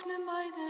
öffne meine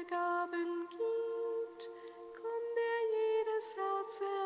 Gaben gibt, kommt der jedes Herz erhält.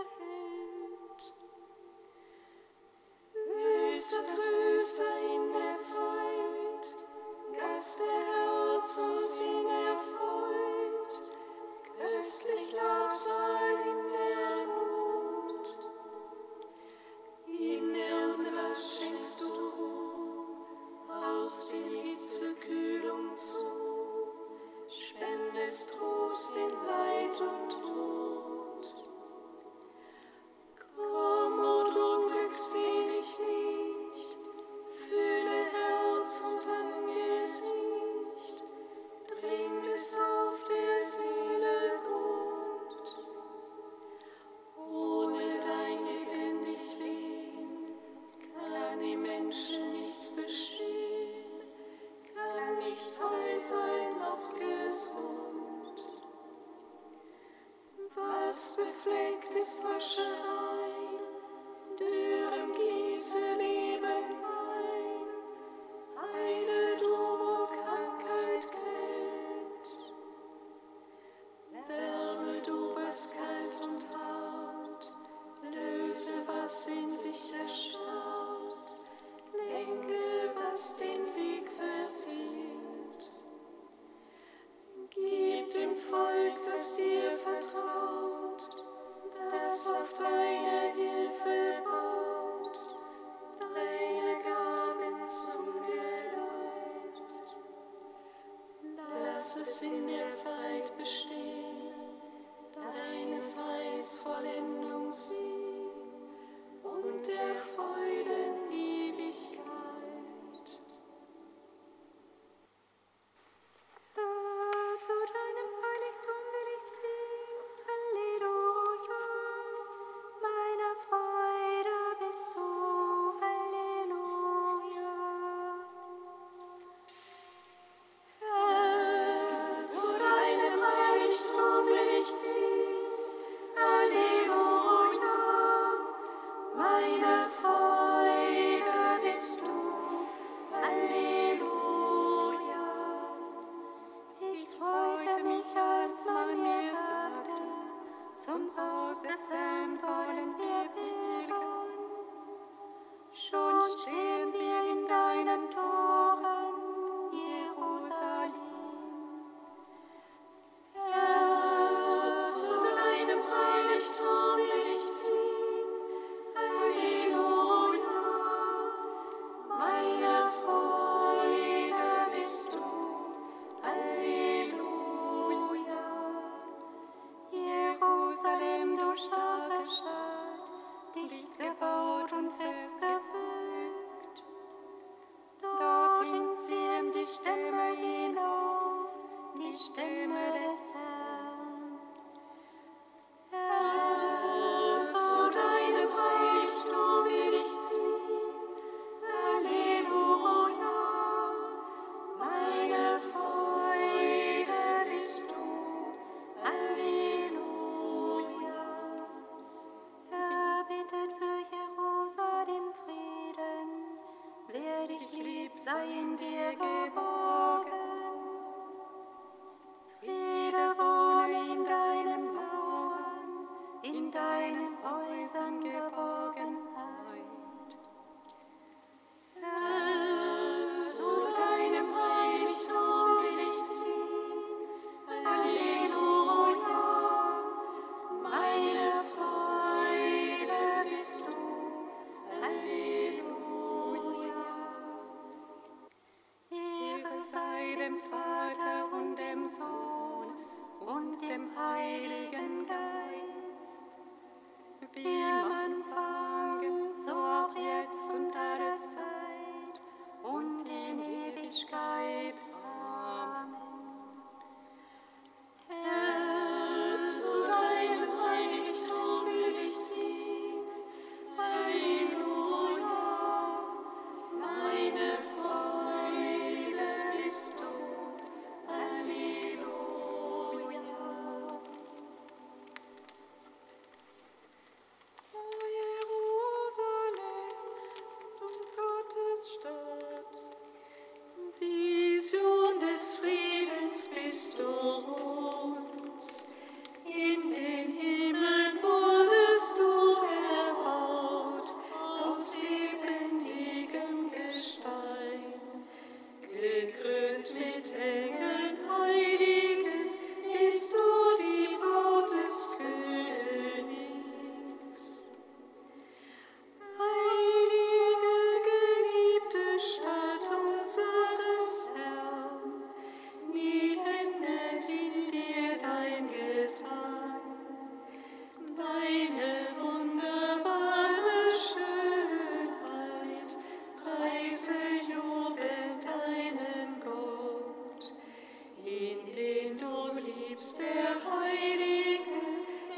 den du liebst, der Heilige,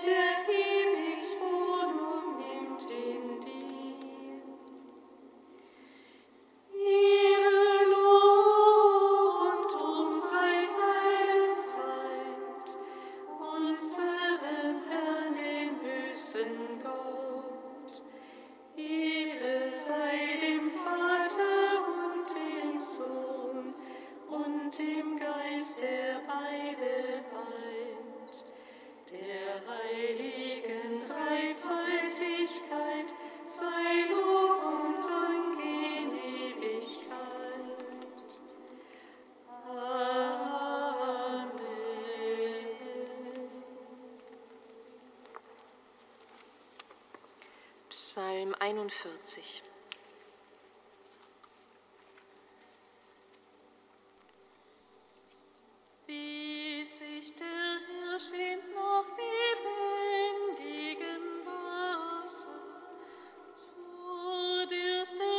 der 47. Wie sich der Herr schämt noch lebendigem Wasser, so dürste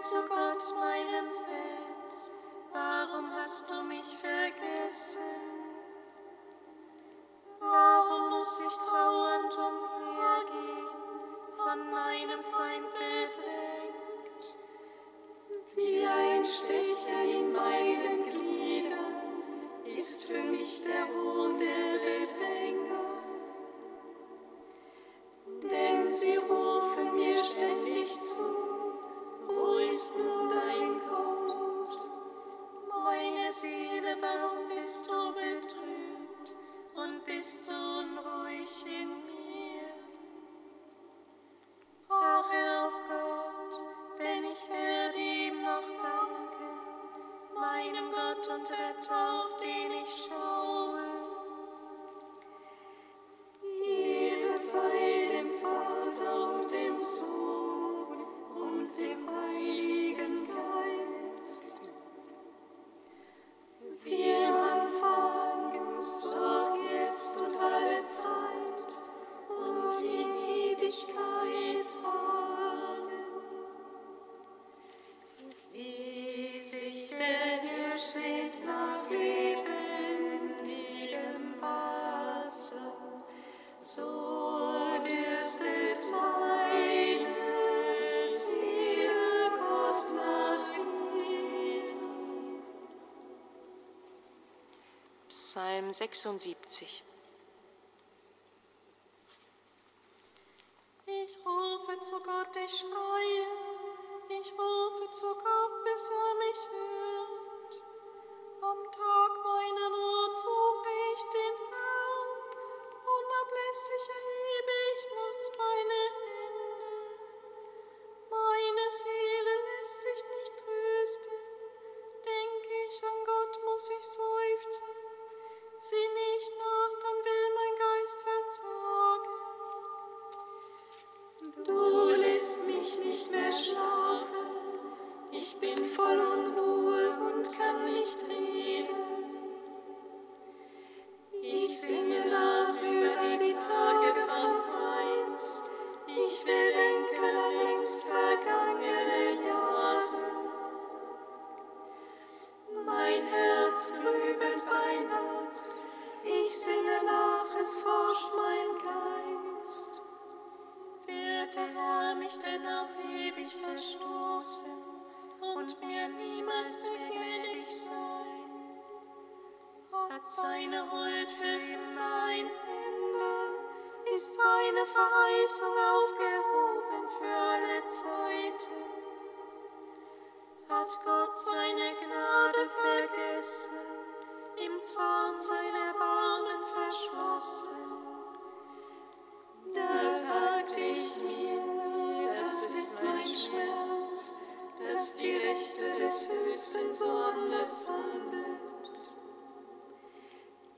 Zu Gott, mein 76.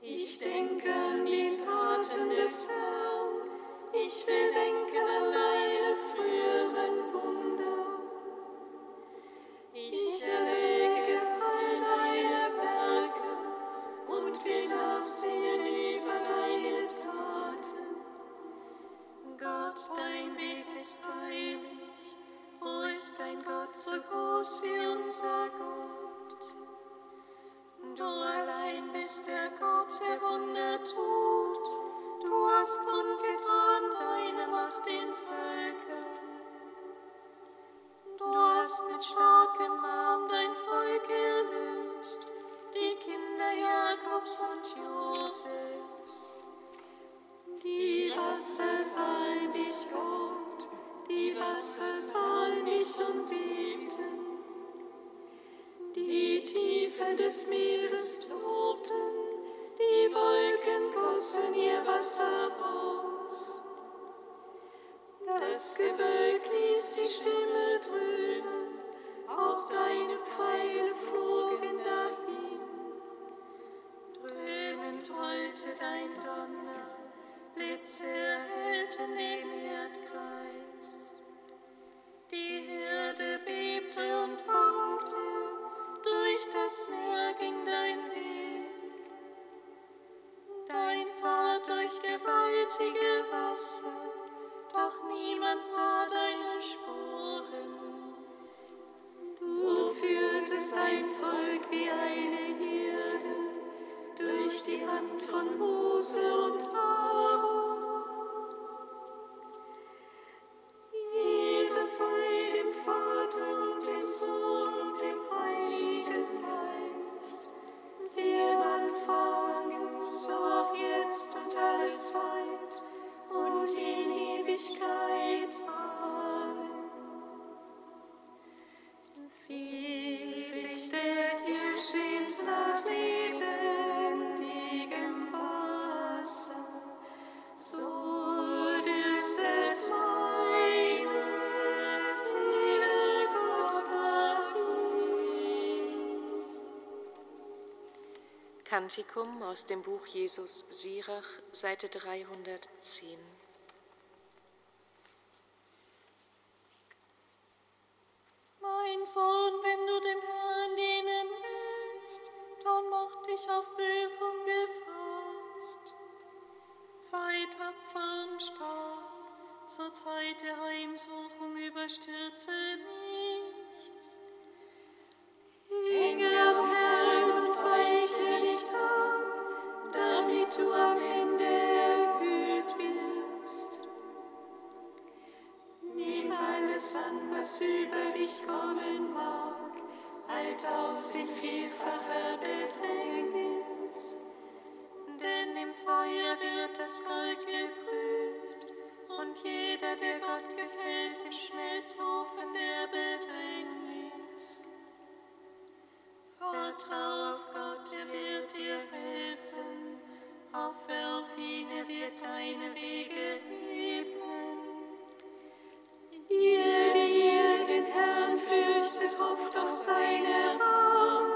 Ich denke an die Taten des Herrn, ich will denken. Kantikum aus dem Buch Jesus Sirach, Seite 310. Mein Sohn, wenn du dem Herrn dienen willst, dann mach dich auf Prüfung gefasst. Sei tapfer und stark, zur Zeit der Heimsuchung überstürze nicht. Vertrau auf Gott, er wird dir helfen. Auf auf ihn, er wird deine Wege ebnen. Ihr, die ihr den Herrn fürchtet, hofft auf seine Arme.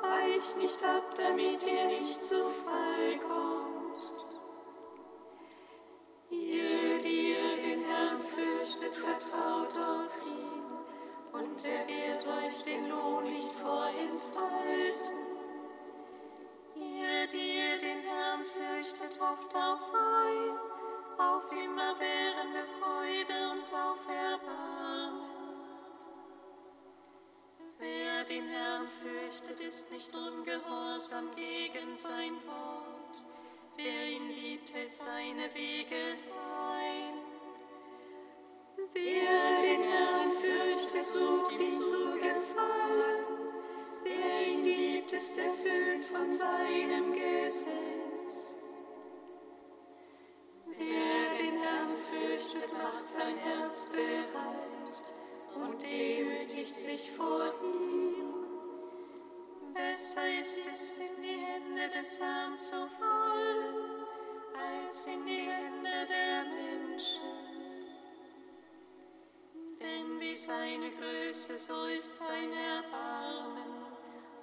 Weicht nicht ab, damit ihr nicht zu Fall kommt. Ihr, die ihr den Herrn fürchtet, vertraut auf ihn und er wird euch den Lohn nicht vorenthalten. Ihr, die ihr den Herrn fürchtet, hofft auf Wein, auf immerwährende Freude und auf Erbarmen. Wer den Herrn fürchtet, ist nicht ungehorsam gegen sein Wort. Wer ihn liebt, hält seine Wege auf. Wer den Herrn fürchtet, sucht ihn zu gefallen. Wer ihn liebt, ist erfüllt von seinem Gesetz. Wer den Herrn fürchtet, macht sein Herz bereit und demütigt sich vor ihm. Besser ist es, in die Hände des Herrn zu fallen, als in die Hände der seine Größe, so ist sein Erbarmen,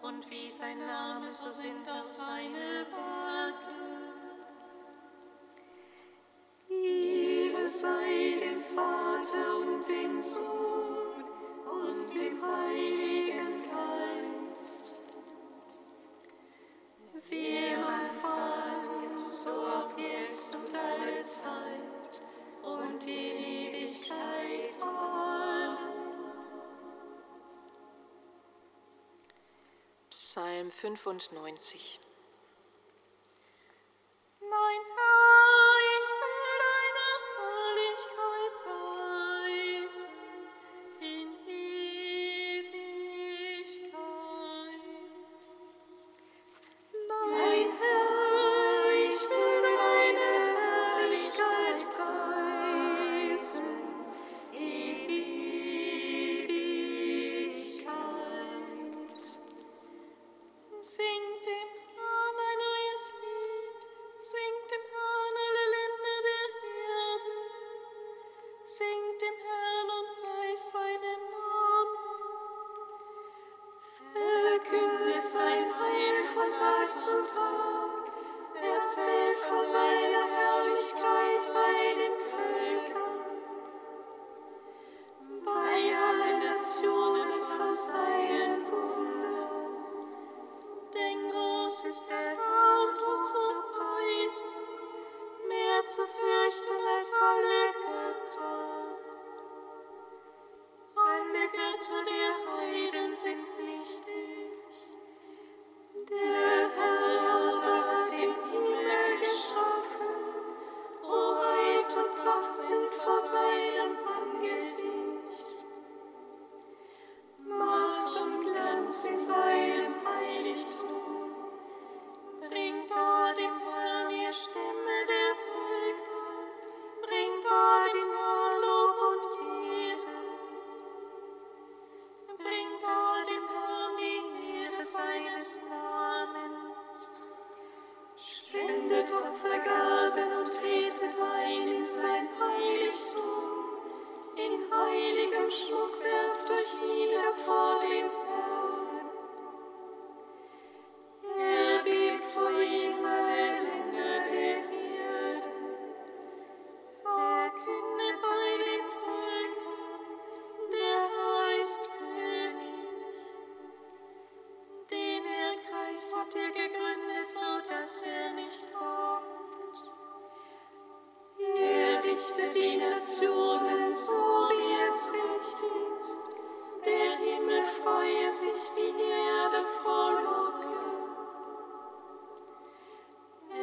und wie sein Name, so sind auch seine Werke. 95.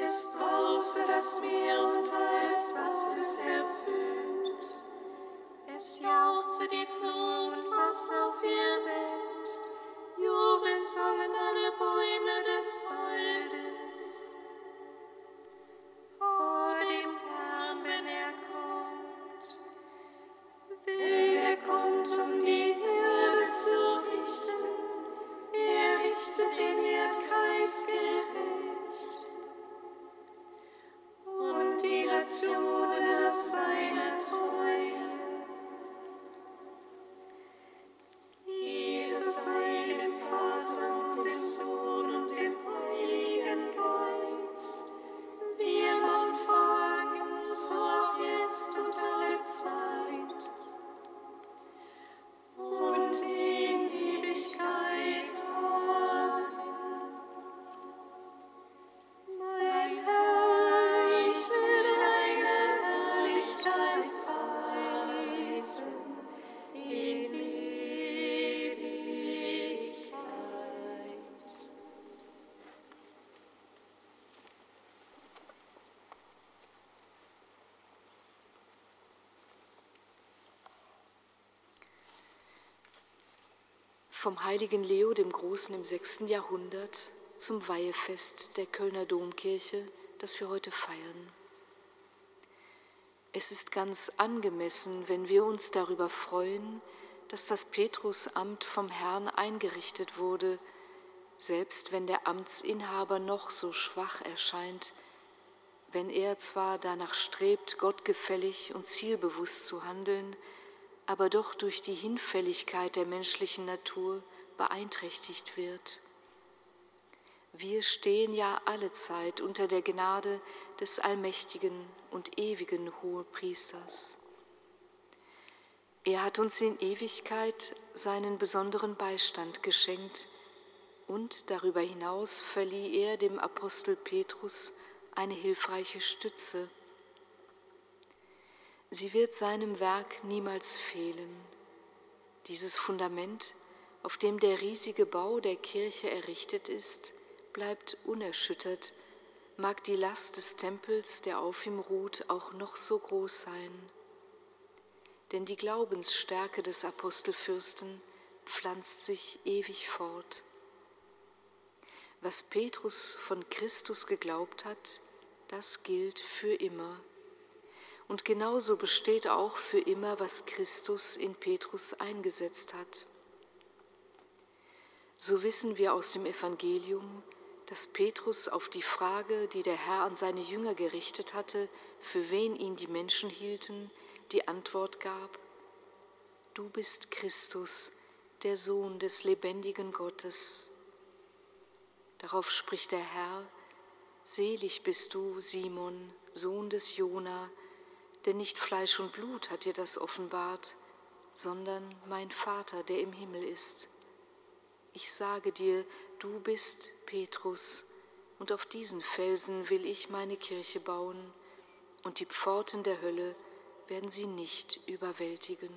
ist, außer dass wir und alles, was es erfüllt. Es jauchze die Flur und was auf ihr wächst, jubeln sollen alle Bäume des Waldes. Vom heiligen Leo dem Großen im 6. Jahrhundert zum Weihefest der Kölner Domkirche, das wir heute feiern. Es ist ganz angemessen, wenn wir uns darüber freuen, dass das Petrusamt vom Herrn eingerichtet wurde, selbst wenn der Amtsinhaber noch so schwach erscheint, wenn er zwar danach strebt, gottgefällig und zielbewusst zu handeln, aber doch durch die Hinfälligkeit der menschlichen Natur beeinträchtigt wird. Wir stehen ja alle Zeit unter der Gnade des allmächtigen und ewigen Hohepriesters. Er hat uns in Ewigkeit seinen besonderen Beistand geschenkt und darüber hinaus verlieh er dem Apostel Petrus eine hilfreiche Stütze Sie wird seinem Werk niemals fehlen. Dieses Fundament, auf dem der riesige Bau der Kirche errichtet ist, bleibt unerschüttert, mag die Last des Tempels, der auf ihm ruht, auch noch so groß sein. Denn die Glaubensstärke des Apostelfürsten pflanzt sich ewig fort. Was Petrus von Christus geglaubt hat, das gilt für immer. Und genauso besteht auch für immer, was Christus in Petrus eingesetzt hat. So wissen wir aus dem Evangelium, dass Petrus auf die Frage, die der Herr an seine Jünger gerichtet hatte, für wen ihn die Menschen hielten, die Antwort gab, Du bist Christus, der Sohn des lebendigen Gottes. Darauf spricht der Herr, Selig bist du, Simon, Sohn des Jona, denn nicht Fleisch und Blut hat dir das offenbart, sondern mein Vater, der im Himmel ist. Ich sage dir, du bist Petrus, und auf diesen Felsen will ich meine Kirche bauen, und die Pforten der Hölle werden sie nicht überwältigen.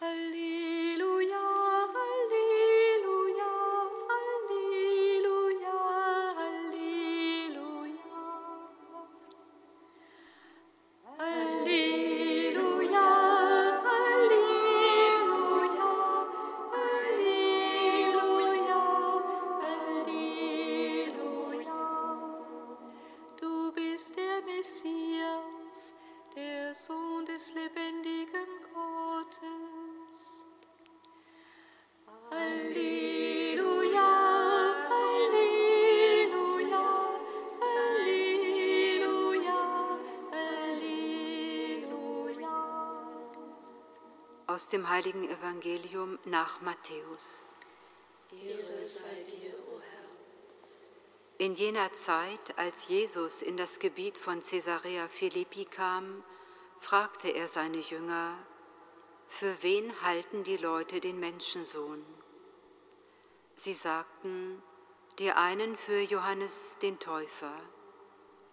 Aus heiligen Evangelium nach Matthäus. Ehre sei dir, o Herr. In jener Zeit, als Jesus in das Gebiet von Caesarea Philippi kam, fragte er seine Jünger, für wen halten die Leute den Menschensohn? Sie sagten, die einen für Johannes den Täufer,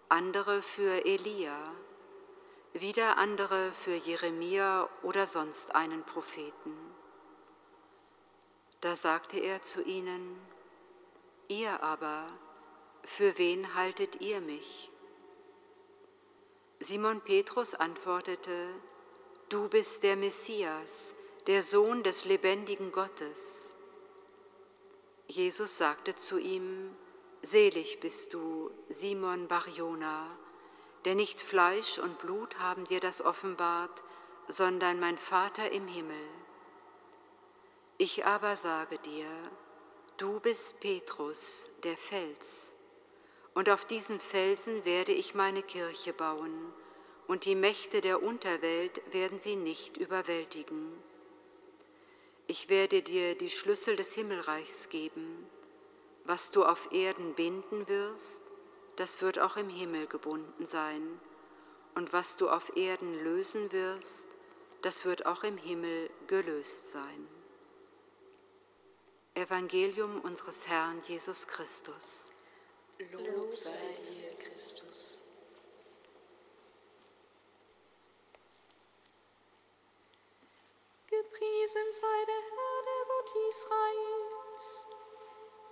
andere für Elia, wieder andere für Jeremia oder sonst einen Propheten. Da sagte er zu ihnen, Ihr aber, für wen haltet ihr mich? Simon Petrus antwortete, Du bist der Messias, der Sohn des lebendigen Gottes. Jesus sagte zu ihm, Selig bist du, Simon Barjona, denn nicht Fleisch und Blut haben dir das offenbart, sondern mein Vater im Himmel. Ich aber sage dir, du bist Petrus, der Fels, und auf diesen Felsen werde ich meine Kirche bauen, und die Mächte der Unterwelt werden sie nicht überwältigen. Ich werde dir die Schlüssel des Himmelreichs geben. Was du auf Erden binden wirst, das wird auch im Himmel gebunden sein. Und was du auf Erden lösen wirst, das wird auch im Himmel gelöst sein. Evangelium unseres Herrn Jesus Christus. Lob sei dir, Christus. Gepriesen sei der Herr, der Gott Israels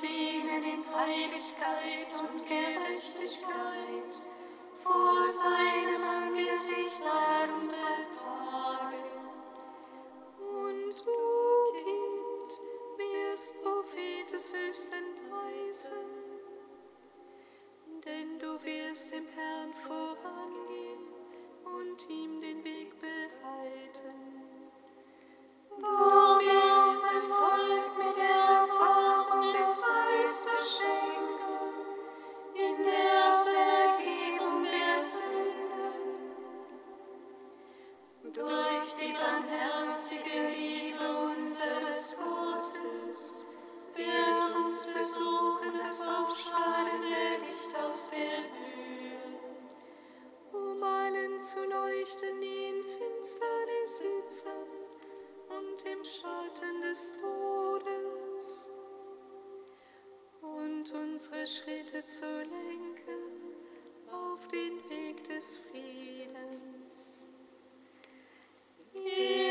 dienen in Heiligkeit und Gerechtigkeit vor seinem Angesicht all unsere Tage. Und du, Kind, wirst Prophet des Höchsten preisen, denn du wirst dem Herrn vorangehen und ihm den Weg bereiten. Du wirst dem Volk Durch die barmherzige Liebe unseres Gottes. Wird uns besuchen das aufstrahlende Licht aus der Höhe, um allen zu leuchten, die in Finsternis sitzen und im Schatten des Todes. Und unsere Schritte zu lenken auf den Weg des Friedens. Ehre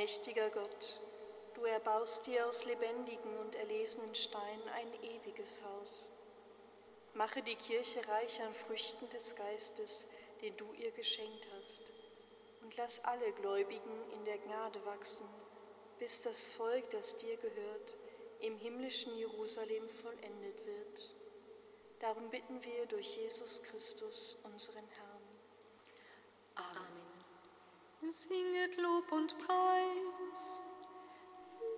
Allmächtiger Gott, du erbaust dir aus lebendigen und erlesenen Steinen ein ewiges Haus. Mache die Kirche reich an Früchten des Geistes, den du ihr geschenkt hast, und lass alle Gläubigen in der Gnade wachsen, bis das Volk, das dir gehört, im himmlischen Jerusalem vollendet wird. Darum bitten wir durch Jesus Christus, unseren Herrn. Singet Lob und Preis.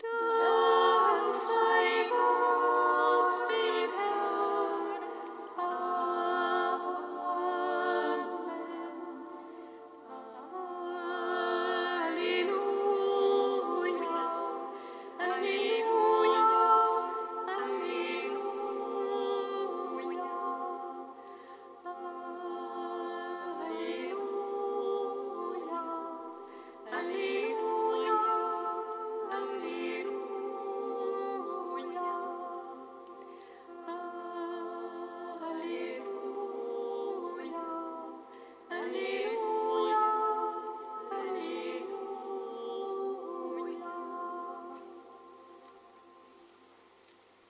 Dank sei